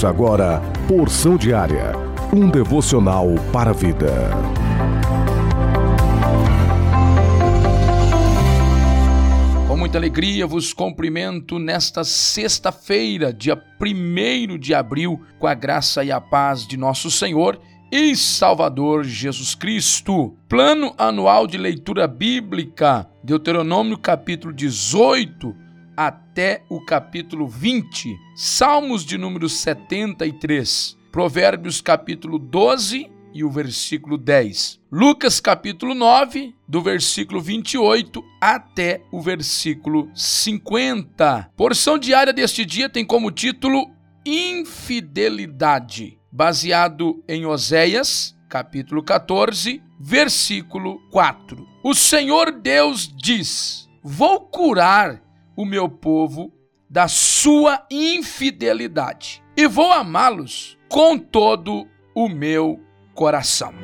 Ouça agora Porção Diária, um devocional para a vida. Com muita alegria vos cumprimento nesta sexta-feira, dia 1 de abril, com a graça e a paz de nosso Senhor e Salvador Jesus Cristo. Plano anual de leitura bíblica, Deuteronômio capítulo 18 até o capítulo 20, Salmos de número 73, Provérbios capítulo 12 e o versículo 10. Lucas capítulo 9, do versículo 28 até o versículo 50. Porção diária deste dia tem como título Infidelidade baseado em Oséias, capítulo 14, versículo 4. O Senhor Deus diz: Vou curar o meu povo da sua infidelidade e vou amá-los com todo o meu coração.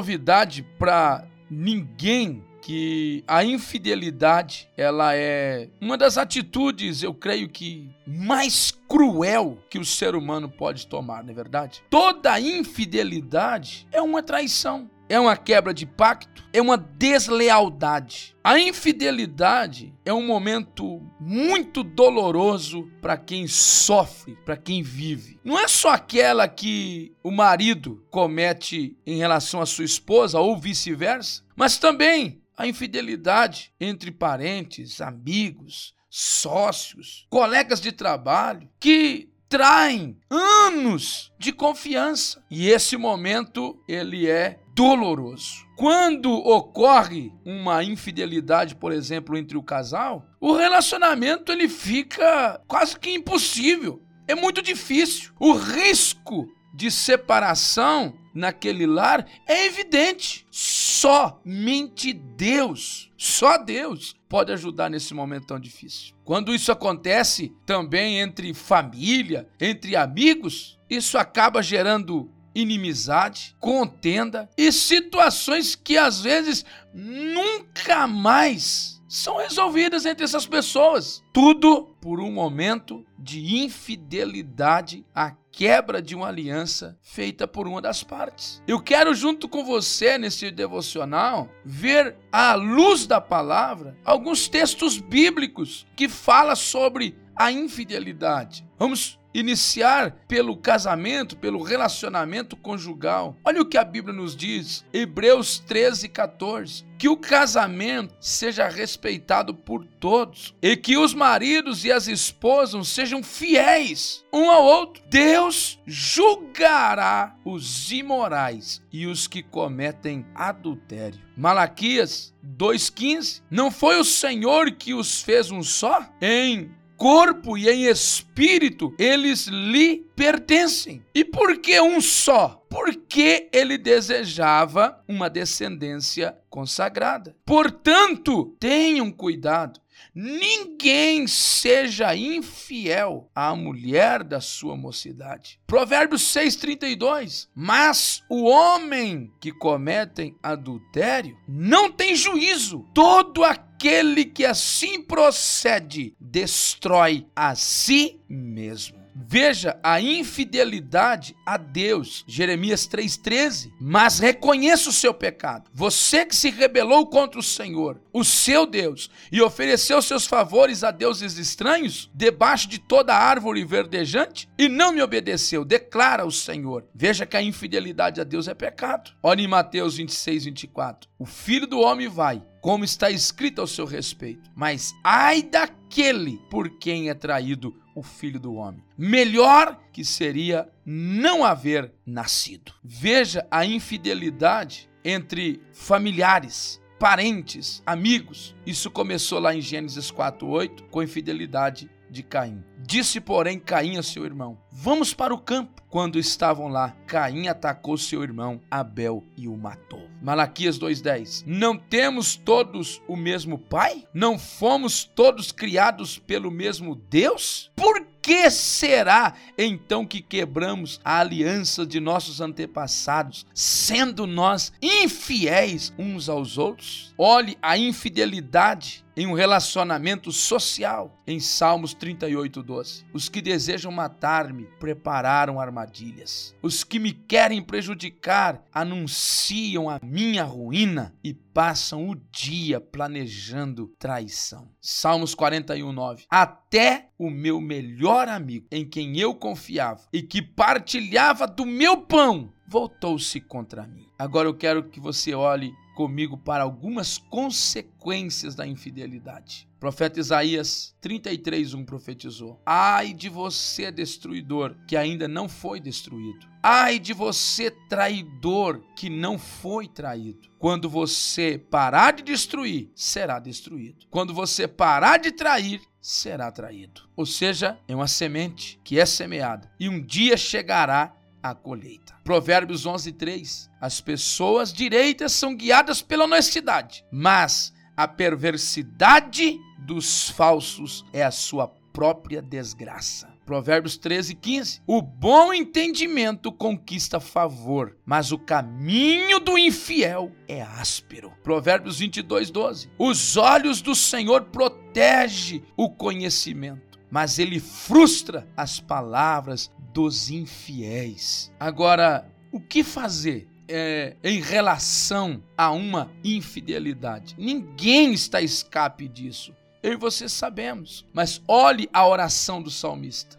novidade para ninguém que a infidelidade ela é uma das atitudes, eu creio que mais cruel que o ser humano pode tomar, não é verdade? Toda infidelidade é uma traição é uma quebra de pacto, é uma deslealdade. A infidelidade é um momento muito doloroso para quem sofre, para quem vive. Não é só aquela que o marido comete em relação à sua esposa ou vice-versa, mas também a infidelidade entre parentes, amigos, sócios, colegas de trabalho que traem anos de confiança. E esse momento ele é doloroso. Quando ocorre uma infidelidade, por exemplo, entre o casal, o relacionamento ele fica quase que impossível. É muito difícil. O risco de separação naquele lar é evidente. Somente Deus, só Deus pode ajudar nesse momento tão difícil. Quando isso acontece também entre família, entre amigos, isso acaba gerando inimizade, contenda e situações que às vezes nunca mais são resolvidas entre essas pessoas. Tudo por um momento de infidelidade, a quebra de uma aliança feita por uma das partes. Eu quero, junto com você, nesse devocional, ver à luz da palavra alguns textos bíblicos que falam sobre a infidelidade. Vamos iniciar pelo casamento, pelo relacionamento conjugal. Olha o que a Bíblia nos diz, Hebreus 13, 14. Que o casamento seja respeitado por todos e que os maridos e as esposas sejam fiéis um ao outro. Deus julgará os imorais e os que cometem adultério. Malaquias 2,15. Não foi o Senhor que os fez um só? Em corpo e em espírito, eles lhe pertencem. E por que um só? Porque ele desejava uma descendência consagrada. Portanto, tenham cuidado Ninguém seja infiel à mulher da sua mocidade. Provérbios 6:32. Mas o homem que comete adultério não tem juízo. Todo aquele que assim procede destrói a si mesmo. Veja a infidelidade a Deus. Jeremias 3,13. Mas reconheça o seu pecado. Você que se rebelou contra o Senhor, o seu Deus, e ofereceu seus favores a deuses estranhos, debaixo de toda árvore verdejante, e não me obedeceu, declara o Senhor. Veja que a infidelidade a Deus é pecado. Olha em Mateus 26, 24. O filho do homem vai como está escrito ao seu respeito. Mas ai daquele por quem é traído o filho do homem. Melhor que seria não haver nascido. Veja a infidelidade entre familiares, parentes, amigos. Isso começou lá em Gênesis 4:8 com a infidelidade de Caim. Disse, porém, Caim a seu irmão: Vamos para o campo. Quando estavam lá, Caim atacou seu irmão Abel e o matou. Malaquias 2:10. Não temos todos o mesmo pai? Não fomos todos criados pelo mesmo Deus? Por que será então que quebramos a aliança de nossos antepassados, sendo nós infiéis uns aos outros? Olhe a infidelidade em um relacionamento social. Em Salmos 38, 12. Os que desejam matar-me prepararam armadilhas. Os que me querem prejudicar anunciam a minha ruína e passam o dia planejando traição. Salmos 41, 9. Até o meu melhor amigo, em quem eu confiava e que partilhava do meu pão, voltou-se contra mim. Agora eu quero que você olhe comigo para algumas consequências da infidelidade. O profeta Isaías 33:1 profetizou: Ai de você, destruidor, que ainda não foi destruído. Ai de você, traidor, que não foi traído. Quando você parar de destruir, será destruído. Quando você parar de trair, será traído. Ou seja, é uma semente que é semeada e um dia chegará a colheita. Provérbios 11, 3. As pessoas direitas são guiadas pela honestidade, mas a perversidade dos falsos é a sua própria desgraça. Provérbios 13, 15. O bom entendimento conquista favor, mas o caminho do infiel é áspero. Provérbios 22, 12. Os olhos do Senhor protegem o conhecimento, mas ele frustra as palavras dos infiéis. Agora, o que fazer? É, em relação a uma infidelidade. Ninguém está a escape disso. Eu e você sabemos. Mas olhe a oração do salmista.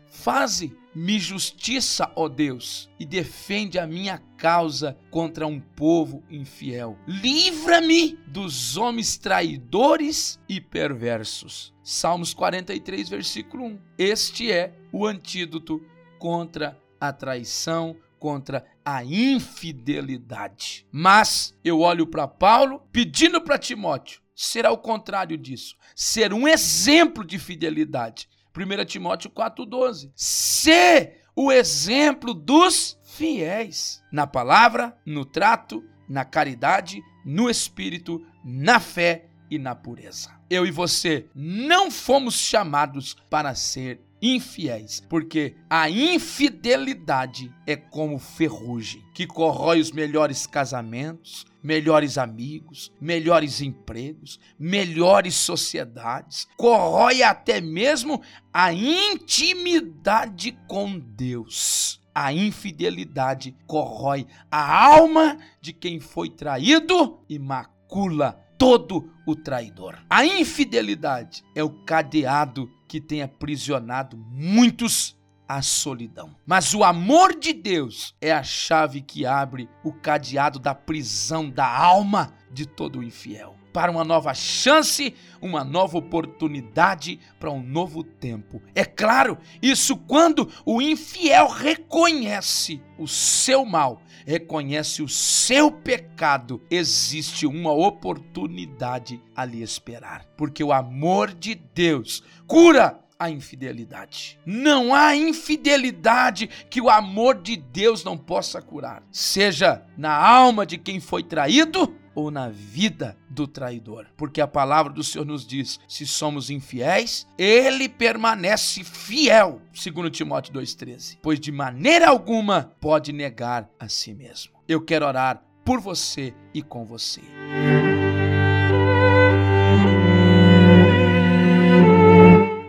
Faze-me justiça, ó Deus, e defende a minha causa contra um povo infiel. Livra-me dos homens traidores e perversos. Salmos 43, versículo 1. Este é o antídoto contra a traição, contra a infidelidade. Mas eu olho para Paulo pedindo para Timóteo será o contrário disso, ser um exemplo de fidelidade. 1 Timóteo 4:12. Ser o exemplo dos fiéis na palavra, no trato, na caridade, no espírito, na fé e na pureza. Eu e você não fomos chamados para ser infiéis, porque a infidelidade é como ferrugem que corrói os melhores casamentos, melhores amigos, melhores empregos, melhores sociedades, corrói até mesmo a intimidade com Deus. A infidelidade corrói a alma de quem foi traído e macula todo o traidor. A infidelidade é o cadeado que tem aprisionado muitos à solidão. Mas o amor de Deus é a chave que abre o cadeado da prisão da alma de todo o infiel para uma nova chance, uma nova oportunidade para um novo tempo. É claro, isso quando o infiel reconhece o seu mal, reconhece o seu pecado, existe uma oportunidade a lhe esperar, porque o amor de Deus cura a infidelidade. Não há infidelidade que o amor de Deus não possa curar, seja na alma de quem foi traído ou na vida do traidor. Porque a palavra do Senhor nos diz: se somos infiéis, ele permanece fiel, segundo Timóteo 2:13, pois de maneira alguma pode negar a si mesmo. Eu quero orar por você e com você.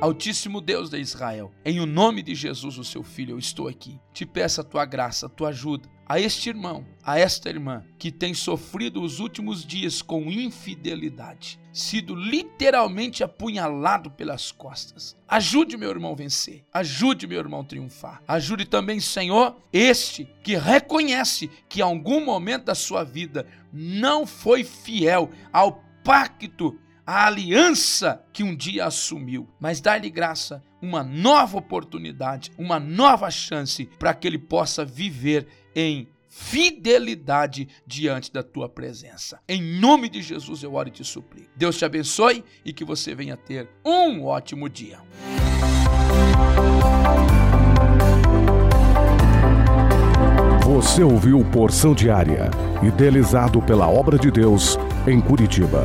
Altíssimo Deus de Israel, em o nome de Jesus, o seu filho, eu estou aqui. Te peço a tua graça, a tua ajuda a este irmão, a esta irmã que tem sofrido os últimos dias com infidelidade, sido literalmente apunhalado pelas costas. Ajude meu irmão vencer, ajude meu irmão triunfar. Ajude também, Senhor, este que reconhece que em algum momento da sua vida não foi fiel ao pacto a aliança que um dia assumiu, mas dá-lhe graça, uma nova oportunidade, uma nova chance para que ele possa viver em fidelidade diante da tua presença. Em nome de Jesus eu oro e te suplico. Deus te abençoe e que você venha ter um ótimo dia. Você ouviu Porção Diária, idealizado pela obra de Deus em Curitiba.